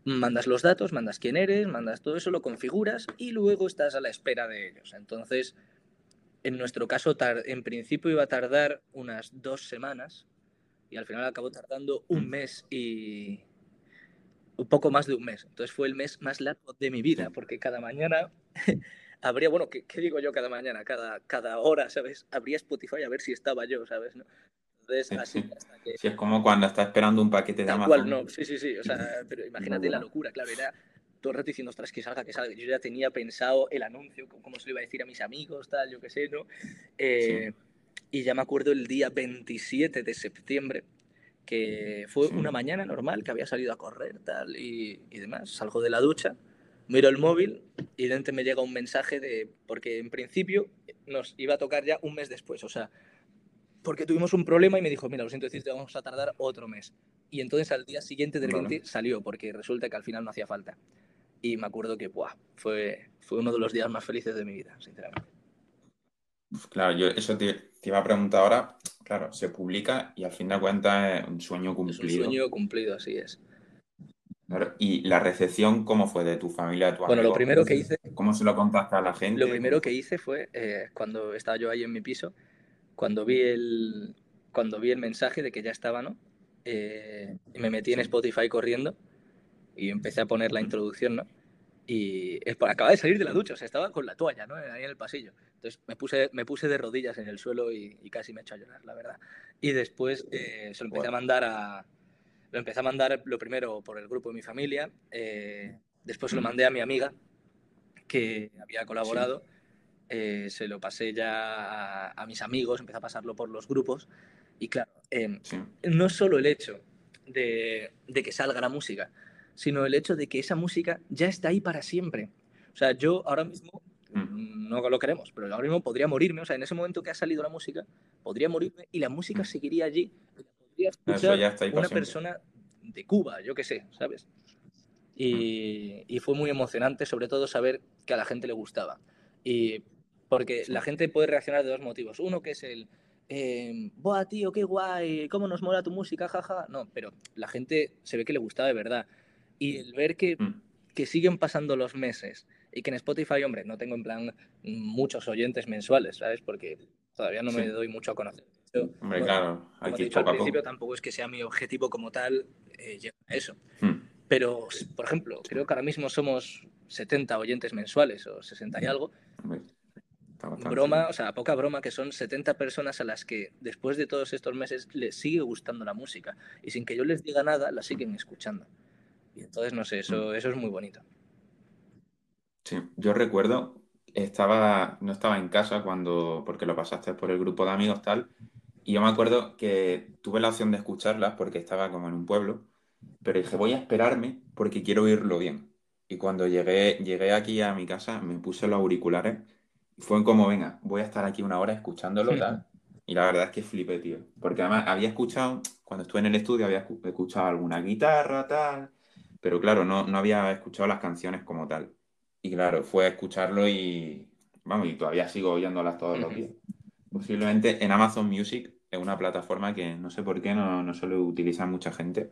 mandas los datos, mandas quién eres, mandas todo eso, lo configuras y luego estás a la espera de ellos. Entonces, en nuestro caso, en principio iba a tardar unas dos semanas y al final acabó tardando un mm. mes y un poco más de un mes. Entonces fue el mes más largo de mi vida, porque cada mañana habría, bueno, ¿qué, digo yo cada mañana? Cada, cada hora, ¿sabes? Habría Spotify a ver si estaba yo, ¿sabes? ¿No? Entonces, así hasta que... Sí, es como cuando estás esperando un paquete de Amazon. no, sí, sí, sí, o sea, pero imagínate la locura, claro, era todo el rato diciendo, ostras, que salga, que salga. Yo ya tenía pensado el anuncio, cómo se lo iba a decir a mis amigos, tal, yo qué sé, ¿no? Eh, y ya me acuerdo el día 27 de septiembre, que fue una mañana normal, que había salido a correr tal y, y, demás. Salgo de la ducha, miro el móvil y dentro me llega un mensaje de, porque en principio nos iba a tocar ya un mes después, o sea, porque tuvimos un problema y me dijo, mira, lo siento decirte, vamos a tardar otro mes. Y entonces al día siguiente de repente salió, porque resulta que al final no hacía falta. Y me acuerdo que, buah, fue, fue uno de los días más felices de mi vida, sinceramente. Claro, yo eso te, iba a preguntar ahora. Claro, se publica y al fin de cuentas es un sueño cumplido. Es un sueño cumplido, así es. ¿Y la recepción cómo fue de tu familia, de tu Bueno, lo primero que hice... ¿Cómo se lo contaste a la gente? Lo primero que hice fue, eh, cuando estaba yo ahí en mi piso, cuando vi el, cuando vi el mensaje de que ya estaba, ¿no? Eh, me metí en Spotify corriendo y empecé a poner la introducción, ¿no? Y acaba de salir de la ducha, o sea, estaba con la toalla, ¿no? Ahí en el pasillo. Entonces me puse, me puse de rodillas en el suelo y, casi me echó a llorar, la verdad. Y después eh, se lo empecé a mandar a... Lo empecé a mandar lo primero por el grupo de mi familia, eh, después se lo mandé a mi amiga, que había colaborado, eh, se lo pasé ya a, mis amigos, empecé a pasarlo por los grupos. Y claro, em, no solo el hecho de, de que salga la música, sino el hecho de que esa música ya está ahí para siempre. O sea, yo ahora mismo Mm, no lo queremos, pero ahora mismo podría morirme, o sea, en ese momento que ha salido la música, podría morirme y la música mm. seguiría allí, podría escuchar una persona de Cuba, yo qué sé, ¿sabes? Y, y, fue muy emocionante, sobre todo saber que a la gente le gustaba. Y porque la gente puede reaccionar de dos motivos. Uno que es el, eh, ¡buah, tío, qué guay! ¿Cómo nos mola tu música? Jaja. No, pero la gente se ve que le gustaba de verdad. Y el ver que, mm. que siguen pasando los meses y que en Spotify, hombre, no tengo en plan muchos oyentes mensuales, ¿sabes? Porque todavía no me doy mucho a conocer. hombre, claro, al principio tampoco es que sea mi objetivo como tal eh, llegar a eso. Hmm. Pero, por ejemplo, creo que ahora mismo somos 70 oyentes mensuales o 60 y algo. broma, o sea, poca broma, que son 70 personas a las que después de todos estos meses les sigue gustando la música y sin que yo les diga nada, la siguen escuchando. Y entonces, no sé, eso, hmm. eso es muy bonito. Sí, yo recuerdo, estaba, no estaba en casa cuando, porque lo pasaste por el grupo de amigos tal, Y yo me acuerdo que tuve la opción de escucharlas porque estaba como en un pueblo, pero dije, voy a esperarme porque quiero oírlo bien. Y cuando llegué, llegué aquí a mi casa, me puse los auriculares y fue como, venga, voy a estar aquí una hora escuchándolo tal. Y la verdad es que flipé, tío. Porque además había escuchado, cuando estuve en el estudio, había escuchado alguna guitarra, tal. Pero claro, no, no había escuchado las canciones como tal. Y claro, fue a escucharlo y, vamos, y todavía sigo oyéndolas todos los días. Posiblemente en Amazon Music es una plataforma que no sé por qué no, no suele utilizar mucha gente.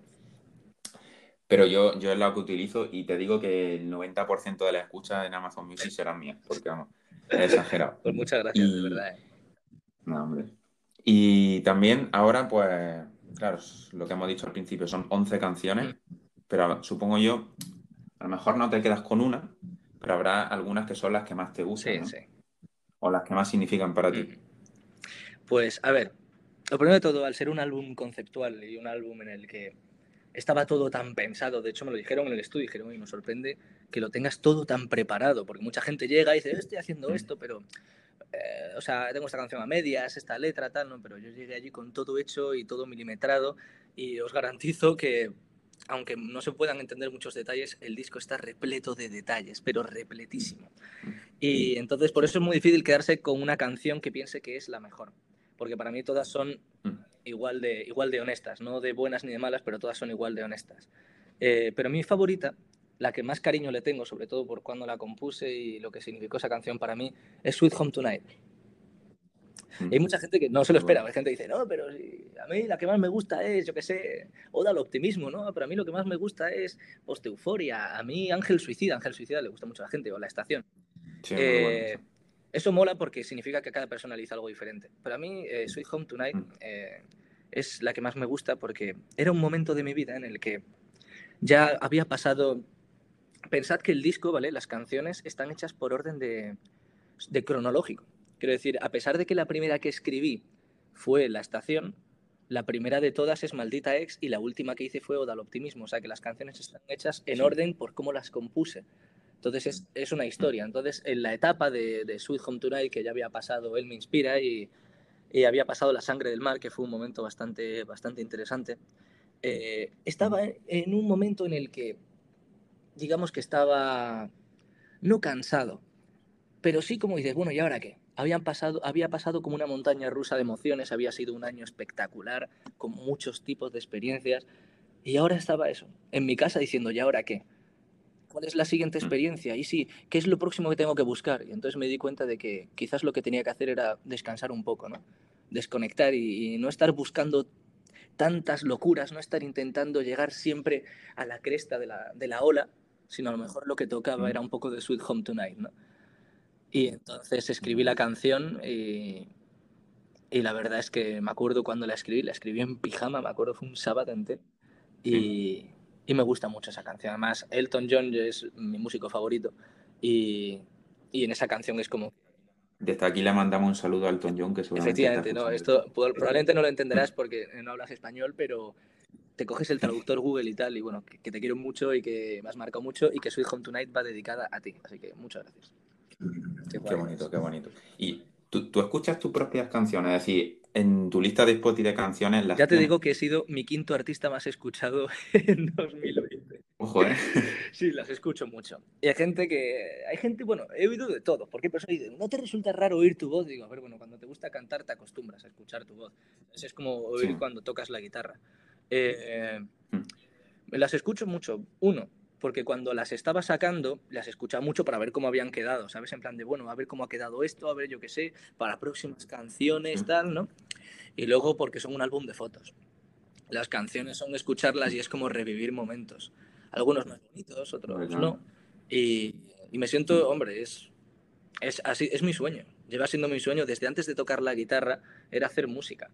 Pero yo, yo es la que utilizo y te digo que el 90% de las escuchas en Amazon Music serán mías, porque vamos, es exagerado. Pues muchas gracias, de verdad. ¿eh? No, hombre. Y también ahora, pues, claro, lo que hemos dicho al principio son 11 canciones, pero supongo yo, a lo mejor no te quedas con una, pero habrá algunas que son las que más te gustan. Sí, sí. O las que más significan para ti. Pues, a ver, lo primero de todo, al ser un álbum conceptual y un álbum en el que estaba todo tan pensado, de hecho me lo dijeron en el estudio, dijeron, y me sorprende que lo tengas todo tan preparado, porque mucha gente llega y dice, estoy haciendo esto, pero eh, o sea, tengo esta canción a medias, esta letra, tal, ¿no? Pero yo llegué allí con todo hecho y todo milimetrado y os garantizo que, aunque no se puedan entender muchos detalles, el disco está repleto de detalles, pero repletísimo. Y entonces por eso es muy difícil quedarse con una canción que piense que es la mejor, porque para mí todas son igual de, igual de honestas, no de buenas ni de malas, pero todas son igual de honestas. Eh, pero mi favorita la que más cariño le tengo, sobre todo por cuando la compuse y lo que significó esa canción para mí, es Sweet Home Tonight. Hay mucha gente que no se lo espera, hay gente que dice, no, pero a mí la que más me gusta es, yo qué sé, Oda al optimismo, ¿no? Pero a mí lo que más me gusta es Post-Euforia, a mí Ángel Suicida, Ángel Suicida le gusta mucho a la gente, o La Estación. Eh, eso mola porque significa que cada persona le hizo algo diferente. Pero a mí eh, Sweet Home Tonight eh, es la que más me gusta porque era un momento de mi vida en el que ya había pasado pensad que el disco, ¿vale? Las canciones están hechas por orden de, cronológico. Quiero decir, a pesar de que la primera que escribí fue La Estación, la primera de todas es Maldita Ex y la última que hice fue Oda al Optimismo. O sea que las canciones están hechas en orden por cómo las compuse. Entonces es, una historia. Entonces en la etapa de, Sweet Home Tonight, que ya había pasado Él me inspira y, había pasado La Sangre del Mar, que fue un momento bastante, bastante interesante, eh, estaba en un momento en el que digamos que estaba no cansado, pero sí como dices, bueno, ¿y ahora qué? Habían pasado, había pasado como una montaña rusa de emociones, había sido un año espectacular, con muchos tipos de experiencias, y ahora estaba eso, en mi casa diciendo, ¿y ahora qué? ¿Cuál es la siguiente mm. experiencia? Y sí, ¿qué es lo próximo que tengo que buscar? Y entonces me di cuenta de que quizás lo que tenía que hacer era descansar un poco, ¿no? Desconectar y, y no estar buscando tantas locuras, no estar intentando llegar siempre a la cresta de la, de la ola, sino a lo mejor lo que tocaba era un poco de Sweet Home Tonight, ¿no? Y entonces escribí la canción y, y la verdad es que me acuerdo cuando la escribí, la escribí en pijama, me acuerdo, fue un sábado entero. Y, y me gusta mucho esa canción. Además, Elton John es mi músico favorito y, y en esa canción es como... Desde aquí le mandamos un saludo a Elton John, que seguramente... Efectivamente, no, esto probablemente no lo entenderás porque no hablas español, pero te coges el traductor Google y tal, y bueno, que, te quiero mucho y que me has marcado mucho y que Sweet Home Tonight va dedicada a ti. Así que muchas gracias. Qué, bonito, qué bonito. Y tú, escuchas tus propias canciones, es decir, en tu lista de Spotify de canciones... Las ya te digo que he sido mi quinto artista más escuchado en 2020. Ojo, ¿eh? Sí, las escucho mucho. Y hay gente que... Hay gente, bueno, he oído de todo. Porque dicen, ¿no te resulta raro oír tu voz? Digo, a ver, bueno, cuando te gusta cantar te acostumbras a escuchar tu voz. es como oír cuando tocas la guitarra. Eh, las escucho mucho. Uno, porque cuando las estaba sacando, las escuchaba mucho para ver cómo habían quedado, ¿sabes? En plan de, bueno, a ver cómo ha quedado esto, a ver, yo qué sé, para próximas canciones, tal, ¿no? Y luego porque son un álbum de fotos. Las canciones son escucharlas y es como revivir momentos. Algunos más bonitos, otros no. Y, y, me siento, hombre, es, es, así, es mi sueño. Lleva siendo mi sueño desde antes de tocar la guitarra, era hacer música.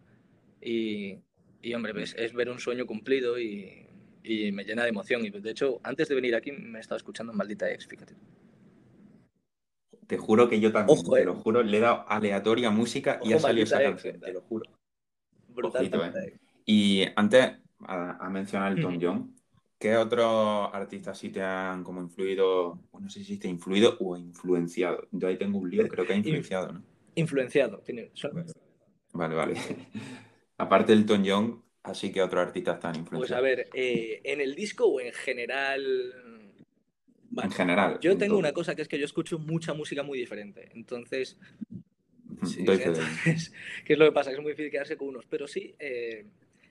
Y, y hombre, es, es ver un sueño cumplido y, y, me llena de emoción. Y de hecho, antes de venir aquí me he estado escuchando Maldita Ex, fíjate. Te juro que yo también, te lo eh. juro, le he dado aleatoria música y ha salido esa canción, te lo juro. Brutal. Eh. Y antes, a, mencionar el Tom John, ¿qué otros artistas sí te han como influido, no sé si te ha influido o influenciado? Yo ahí tengo un lío, creo que ha influenciado, ¿no? Influenciado, tiene... Vale, vale. aparte del Elton John, así que otros artistas tan influenciados. Pues a ver, eh, ¿en el disco o en general? en general. Yo tengo una cosa que es que yo escucho mucha música muy diferente. Entonces, Sí, ¿Qué es lo que pasa? Es muy difícil quedarse con unos, pero sí eh,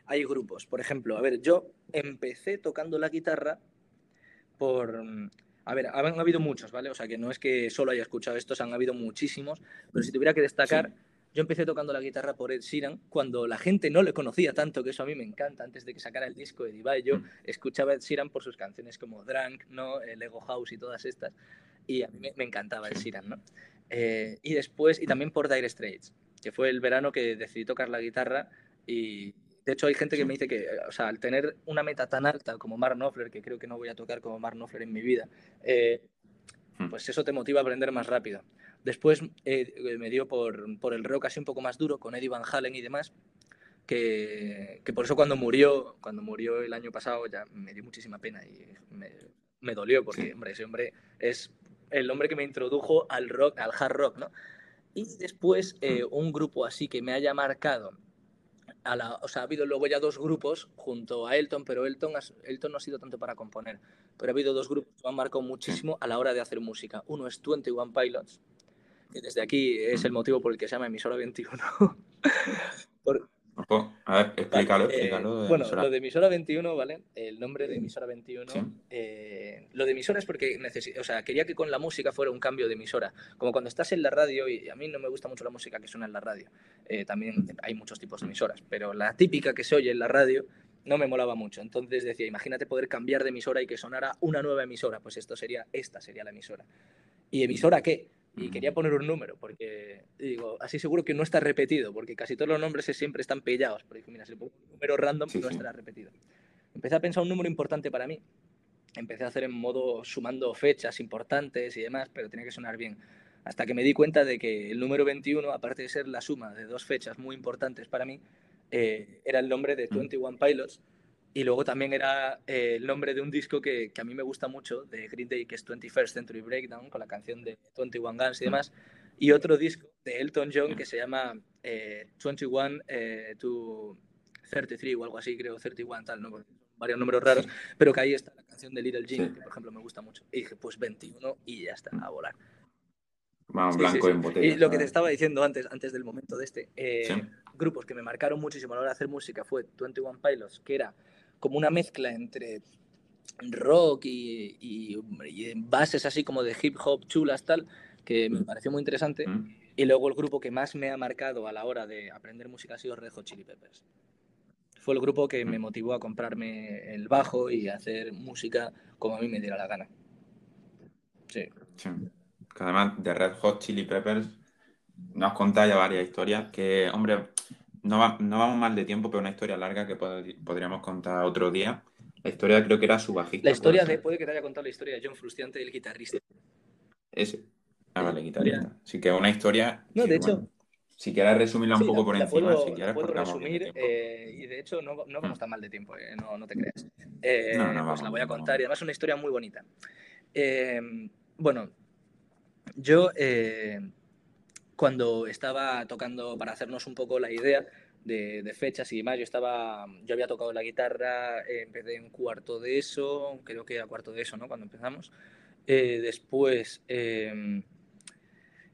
hay grupos. Por ejemplo, a ver, yo empecé tocando la guitarra por... A ver, han habido muchos, ¿vale? O sea, que no es que solo haya escuchado estos, han habido muchísimos, pero si tuviera que destacar, yo empecé tocando la guitarra por Ed Sheeran cuando la gente no le conocía tanto, que eso a mí me encanta, antes de que sacara el disco de Divide, yo mm. escuchaba Ed Sheeran por sus canciones como Drunk, ¿no? El Ego House y todas estas, y a mí me, me encantaba Ed Sheeran, ¿no? Eh, y después, y también por Dire Straits, que fue el verano que decidí tocar la guitarra y de hecho hay gente que me dice que, o sea, al tener una meta tan alta como Mark Knopfler, que creo que no voy a tocar como Mark Knopfler en mi vida, eh, hmm. pues eso te motiva a aprender más rápido. Después eh, me dio por, por, el rock así un poco más duro, con Eddie Van Halen y demás, que, que, por eso cuando murió, cuando murió el año pasado ya me dio muchísima pena y me, me dolió, porque, hombre, ese hombre es el hombre que me introdujo al rock, al hard rock, ¿no? Y después eh, un grupo así que me haya marcado, a la, o sea, ha habido luego ya dos grupos junto a Elton, pero Elton, Elton no ha sido tanto para componer, pero ha habido dos grupos que me han marcado muchísimo a la hora de hacer música. Uno es 21 Pilots, que desde aquí es el motivo por el que se llama Emisora 21. por, a ver, explícalo, eh, explícalo. bueno, lo de emisora 21, ¿vale? El nombre de emisora 21. Eh, lo de emisora es porque o sea, quería que con la música fuera un cambio de emisora. Como cuando estás en la radio, y a mí no me gusta mucho la música que suena en la radio. Eh, también hay muchos tipos de emisoras, pero la típica que se oye en la radio no me molaba mucho. Entonces decía, imagínate poder cambiar de emisora y que sonara una nueva emisora. Pues esto sería, esta sería la emisora. ¿Y emisora qué? Y quería poner un número, porque digo, así seguro que no está repetido, porque casi todos los nombres siempre están pellados. Porque mira, si le pongo un número random, no estará repetido. Empecé a pensar un número importante para mí. Empecé a hacer en modo sumando fechas importantes y demás, pero tenía que sonar bien. Hasta que me di cuenta de que el número 21, aparte de ser la suma de dos fechas muy importantes para mí, eh, era el nombre de 21 Pilots, y luego también era eh, el nombre de un disco que, que, a mí me gusta mucho, de Green Day, que es 21st Century Breakdown, con la canción de 21 Guns y demás. Y otro disco de Elton John que se llama eh, 21 eh, to 33 o algo así, creo, 31 tal, ¿no? varios números raros, pero que ahí está la canción de Little Jim, que por ejemplo me gusta mucho. Y dije, pues 21 y ya está, a volar. Blanco en botella. Y lo que te estaba diciendo antes, antes del momento de este, eh, grupos que me marcaron muchísimo a la hora de hacer música fue 21 Pilots, que era como una mezcla entre rock y, bases así como de hip hop chulas tal, que me mm. pareció muy interesante. Mm. Y luego el grupo que más me ha marcado a la hora de aprender música ha sido Red Hot Chili Peppers. Fue el grupo que me mm. motivó a comprarme el bajo y a hacer música como a mí me diera la gana. Sí. Además de Red Hot Chili Peppers nos contáis ya varias historias que, hombre, no, vamos mal de tiempo, pero una historia larga que podríamos contar otro día. La historia creo que era su bajista. La historia de, puede que te haya contado la historia de John Frustiante, el guitarrista. Ese. Ah, vale, guitarrista. Así que una historia. No, de hecho. si quieres resumirla un poco por encima, puedo, si quieres. Puedo resumir, eh, y de hecho no, no vamos mm. tan mal de tiempo, eh, no, no, te creas. Eh, no, no, pues la voy a contar, y además es una historia muy bonita. bueno, yo cuando estaba tocando, para hacernos un poco la idea de, fechas y demás, yo estaba, yo había tocado la guitarra, empecé en cuarto de eso, creo que era cuarto de eso, ¿no? Cuando empezamos. Eh, después, eh,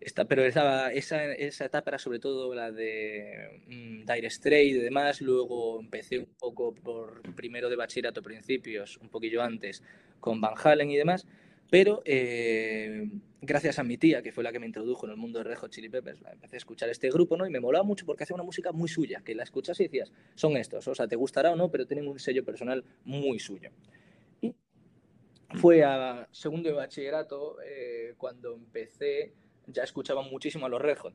esta, pero esa, esa, esa, etapa era sobre todo la de mm, Dire Straits y demás. Luego empecé un poco por primero de bachillerato, principios, un poquillo antes, con Van Halen y demás. Pero eh, gracias a mi tía, que fue la que me introdujo en el mundo de Red Hot Chili Peppers, empecé a escuchar este grupo, ¿no? Y me molaba mucho porque hacía una música muy suya, que la escuchas y decías, son estos, o sea, te gustará o no, pero tienen un sello personal muy suyo. Y fue a segundo de bachillerato eh, cuando empecé, ya escuchaba muchísimo a los Red Hot.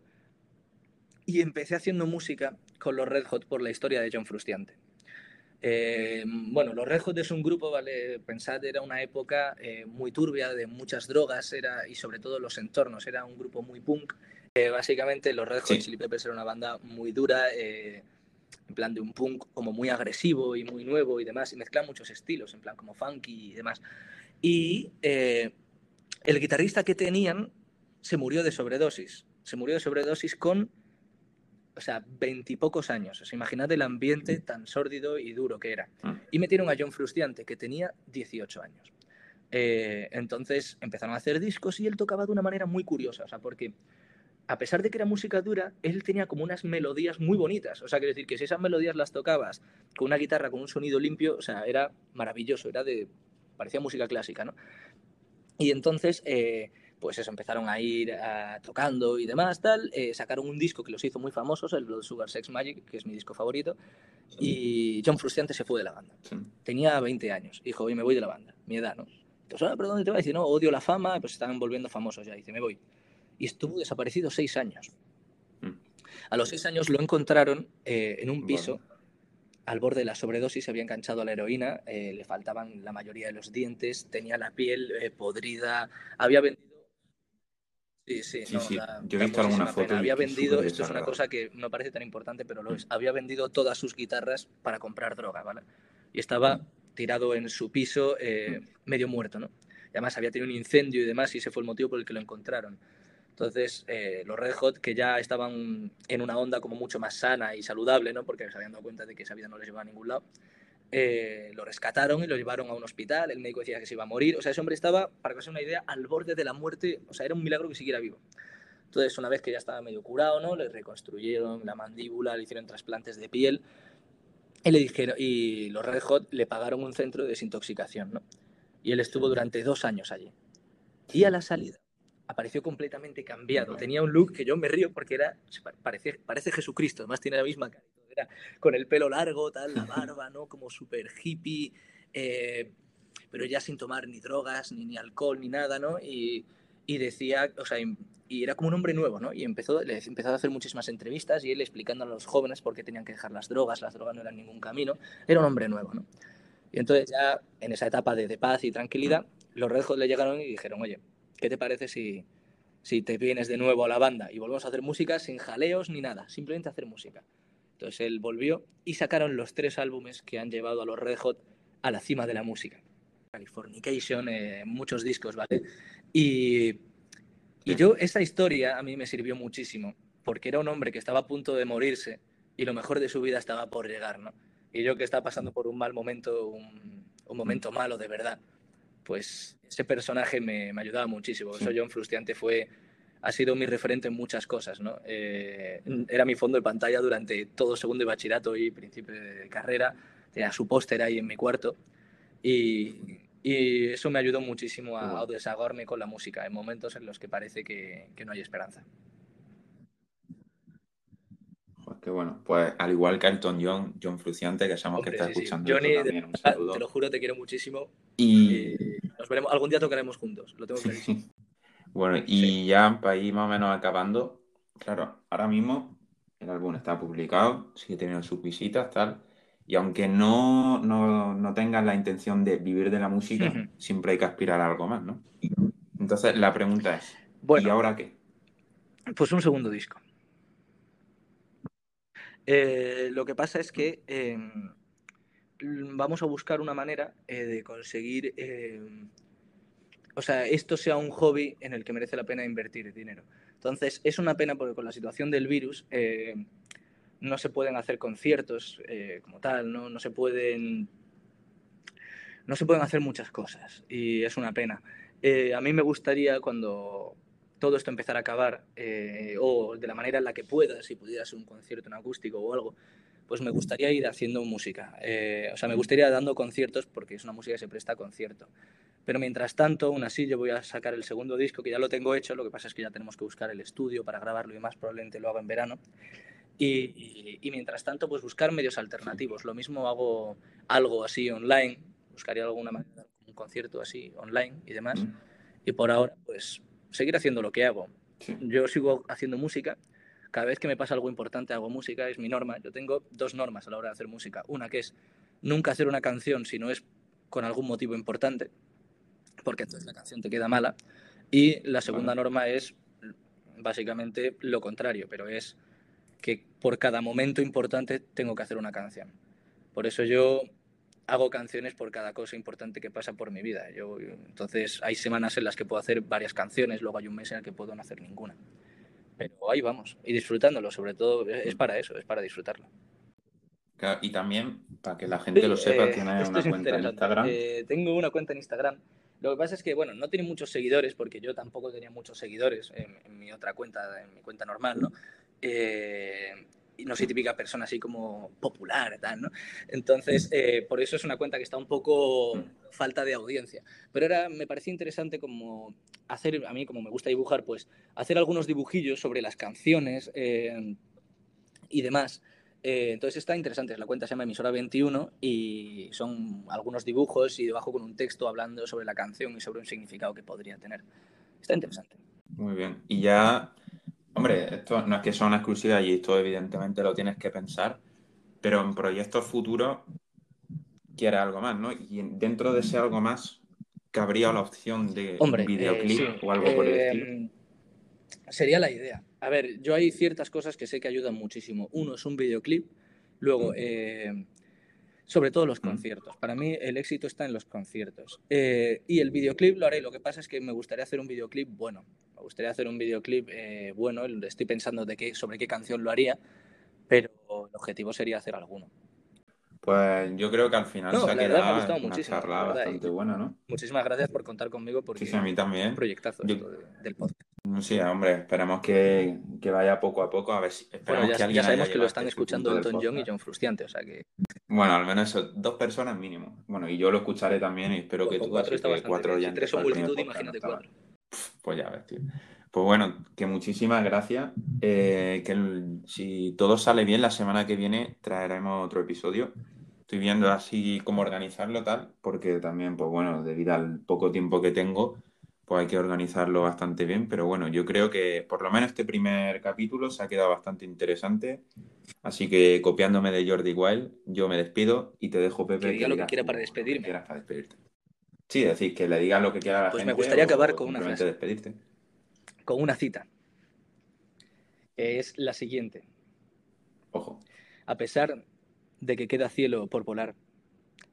Y empecé haciendo música con los Red Hot por la historia de John Frustiante. Eh, bueno, los Red Hot es un grupo, ¿vale? Pensad, era una época eh, muy turbia, de muchas drogas era, y sobre todo los entornos. Era un grupo muy punk. Eh, básicamente, los Red Hot Chili Peppers era una banda muy dura, en plan de un punk como muy agresivo y muy nuevo y demás, y mezclan muchos estilos, en plan como funky y demás. Y el guitarrista que tenían se murió de sobredosis. Se murió de sobredosis con o sea, veintipocos años. O sea, imaginad el ambiente tan sórdido y duro que era. Mm. Y metieron a John Frustiante, que tenía 18 años. Eh, entonces empezaron a hacer discos y él tocaba de una manera muy curiosa, o sea, porque a pesar de que era música dura, él tenía como unas melodías muy bonitas. O sea, quiero decir que si esas melodías las tocabas con una guitarra con un sonido limpio, o sea, era maravilloso, era de. parecía música clásica, ¿no? Y entonces, eh, pues eso, empezaron a ir a- tocando y demás, tal. eh, sacaron un disco que los hizo muy famosos, el Blood Sugar Sex Magic, que es mi disco favorito. Y John Frusciante se fue de la banda. Sí. Tenía 20 años. Dijo, oye, me voy de la banda, mi edad, ¿no? Entonces, ah, ¿pero dónde te vas? Dice, no, odio la fama, pues estaban volviendo famosos ya. Dice, me voy. Y estuvo desaparecido seis años. Mm. A los seis años lo encontraron eh, en un piso al borde de la sobredosis, se había enganchado a la heroína, eh, le faltaban la mayoría de los dientes, tenía la piel eh, podrida, había vendido... Sí, sí, Sí, no, sí. da- Yo he visto alguna foto Había vendido, esto es una cosa que no parece tan importante, pero lo es, había vendido todas sus guitarras para comprar droga, ¿vale? Y estaba tirado en su piso, eh, medio muerto, ¿no? Y además había tenido un incendio y demás, y ese fue el motivo por el que lo encontraron. Entonces, eh, los Red Hot, que ya estaban en una onda como mucho más sana y saludable, ¿no? Porque se habían dado cuenta de que esa vida no les llevaba a ningún lado, eh, lo rescataron y lo llevaron a un hospital. El médico decía que se iba a morir. O sea, ese hombre estaba, para que os una idea, al borde de la muerte. O sea, era un milagro que siguiera vivo. Entonces, una vez que ya estaba medio curado, ¿no? Le reconstruyeron la mandíbula, le hicieron trasplantes de piel. Y, le dijeron, y los Red Hot le pagaron un centro de desintoxicación, ¿no? Y él estuvo durante dos años allí. Y a la salida apareció completamente cambiado. Tenía un look que yo me río porque era, se pa- parece, parece Jesucristo, además tiene la misma cara. Con el pelo largo, tal, la barba, ¿no? Como súper hippie, eh, pero ya sin tomar ni drogas, ni, ni alcohol, ni nada, ¿no? Y, y decía, o sea, y, era como un hombre nuevo, ¿no? Y empezó, le empezó a hacer muchísimas entrevistas y él explicando a los jóvenes por qué tenían que dejar las drogas, las drogas no eran ningún camino, era un hombre nuevo, ¿no? Y entonces ya en esa etapa de, de paz y tranquilidad, los Red Hot le llegaron y dijeron, oye, ¿qué te parece si, si te vienes de nuevo a la banda y volvemos a hacer música sin jaleos ni nada, simplemente hacer música? Entonces él volvió y sacaron los tres álbumes que han llevado a los Red Hot a la cima de la música. Californication, eh, muchos discos, ¿vale? Y, yo, esa historia a mí me sirvió muchísimo, porque era un hombre que estaba a punto de morirse y lo mejor de su vida estaba por llegar, ¿no? Y yo que estaba pasando por un mal momento, un, un momento malo de verdad, pues ese personaje me, me ayudaba muchísimo. Eso John Frustiante fue, ha sido mi referente en muchas cosas, ¿no? Eh, era mi fondo de pantalla durante todo segundo de bachillerato y principio de carrera. Tenía su póster ahí en mi cuarto y, y eso me ayudó muchísimo a, a desahogarme con la música en momentos en los que parece que, que no hay esperanza. Pues qué bueno. Pues al igual que Elton John, John Fruciante, que sabemos que Hombre, está sí, sí. escuchando Johnny, esto de también, un saludo. te lo juro, te quiero muchísimo. Y y nos veremos, algún día tocaremos juntos, lo tengo clarísimo. Bueno, y ya para ir más o menos acabando, claro, ahora mismo el álbum está publicado, sigue teniendo sus visitas, tal. Y aunque no, no, no tengas la intención de vivir de la música, siempre hay que aspirar a algo más, ¿no? Entonces la pregunta es, ¿y Bueno, ahora qué? pues un segundo disco. Eh, lo que pasa es que eh, vamos a buscar una manera eh, de conseguir, eh, o sea, esto sea un hobby en el que merece la pena invertir dinero. Entonces, es una pena porque con la situación del virus eh, no se pueden hacer conciertos eh, como tal, ¿no? no se pueden no se pueden hacer muchas cosas y es una pena. Eh, a mí me gustaría cuando todo esto empezara a acabar, o de la manera en la que pueda, si pudiera ser un concierto en acústico o algo, pues me gustaría ir haciendo música. Eh, o sea, me gustaría dando conciertos porque es una música que se presta a concierto. Pero mientras tanto, aún así, yo voy a sacar el segundo disco, que ya lo tengo hecho, lo que pasa es que ya tenemos que buscar el estudio para grabarlo y más probablemente lo haga en verano. Y, y- y mientras tanto, pues buscar medios alternativos. Lo mismo hago algo así online, buscaría alguna manera, un concierto así online y demás. ¿Mm? Y por ahora, pues seguir haciendo lo que hago. Yo sigo haciendo música. Cada vez que me pasa algo importante hago música, es mi norma. Yo tengo dos normas a la hora de hacer música. Una que es nunca hacer una canción si no es con algún motivo importante, porque entonces la canción te queda mala. Y la segunda Vale. norma es básicamente lo contrario, pero es que por cada momento importante tengo que hacer una canción. Por eso yo hago canciones por cada cosa importante que pasa por mi vida. Yo, entonces hay semanas en las que puedo hacer varias canciones, luego hay un mes en el que puedo no hacer ninguna. Pero ahí vamos, y disfrutándolo, sobre todo, es para eso, es para disfrutarlo. y también, para que la gente lo sepa, eh, tiene una cuenta en. Instagram. Eh, tengo una cuenta en Instagram. Lo que pasa es que, bueno, no tiene muchos seguidores, porque yo tampoco tenía muchos seguidores en, en mi otra cuenta, en mi cuenta normal, ¿no? Eh, y no soy típica persona así como popular, tal, ¿no? Entonces, eh, por eso es una cuenta que está un poco falta de audiencia. Pero ahora me parecía interesante como hacer, a mí como me gusta dibujar, pues hacer algunos dibujillos sobre las canciones eh, y demás. Eh, entonces está interesante, la cuenta se llama Emisora 21 y son algunos dibujos y debajo con un texto hablando sobre la canción y sobre un significado que podría tener. Está interesante. Muy bien. Y ya Hombre, esto no es que sea una exclusiva y esto evidentemente lo tienes que pensar, pero en proyectos futuros quieres algo más, ¿no? Y dentro de ese algo más, cabría la opción de Hombre, un videoclip eh, sí. o algo por el Eh, estilo. Sería la idea. A ver, yo hay ciertas cosas que sé que ayudan muchísimo. Uno es un videoclip, luego, eh, sobre todo los Mm. conciertos. Para mí el éxito está en los conciertos. Eh, y el videoclip lo haré. Lo que pasa es que me gustaría hacer un videoclip bueno. Me gustaría hacer un videoclip eh, bueno. Estoy pensando de qué, sobre qué canción lo haría, pero el objetivo sería hacer alguno. Pues yo creo que al final No, se ha la verdad me ha quedado gustado una muchísimo, charla verdad, bastante buena, ¿no? Muchísimas gracias por contar conmigo porque Sí, sí, a mí también. un proyectazo Yo- esto de- del podcast. Sí, hombre, esperemos que, que vaya poco a poco. A ver si Bueno, ya, que alguien ya sabemos que lo están este escuchando Elton John y. John Frustiante, o sea que Bueno, al menos eso, dos personas mínimo. Bueno, y yo lo escucharé también y espero que tú, cuatro está que cuatro bien. Si tres son multitud, imagínate cuatro. Pues ya ves, tío. Pues bueno, que muchísimas gracias. Eh, que el- si todo sale bien, la semana que viene traeremos otro episodio. Estoy viendo así cómo organizarlo tal, porque también, pues bueno, debido al poco tiempo que tengo, pues hay que organizarlo bastante bien. Pero bueno, yo creo que por lo menos este primer capítulo se ha quedado bastante interesante. Así que copiándome de Jordi Wild, yo me despido y te dejo, Pepe. Que diga lo que quiera para lo que despedirme. quieras para despedirte. Sí, decir, que le digas lo que quiera a la Pues me gente. gustaría o acabar con una frase. despedirte. Con una cita. Es la siguiente. Ojo. A pesar de que queda cielo por volar,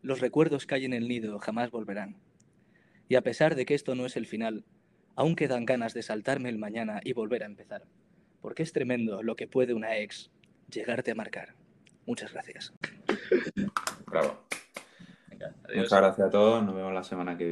los recuerdos que hay en el nido jamás volverán. Y a pesar de que esto no es el final, aún quedan ganas de saltarme el mañana y volver a empezar. Porque es tremendo lo que puede una ex llegarte a marcar. Muchas gracias. Bravo. Venga, Muchas gracias a todos. Nos vemos la semana que viene.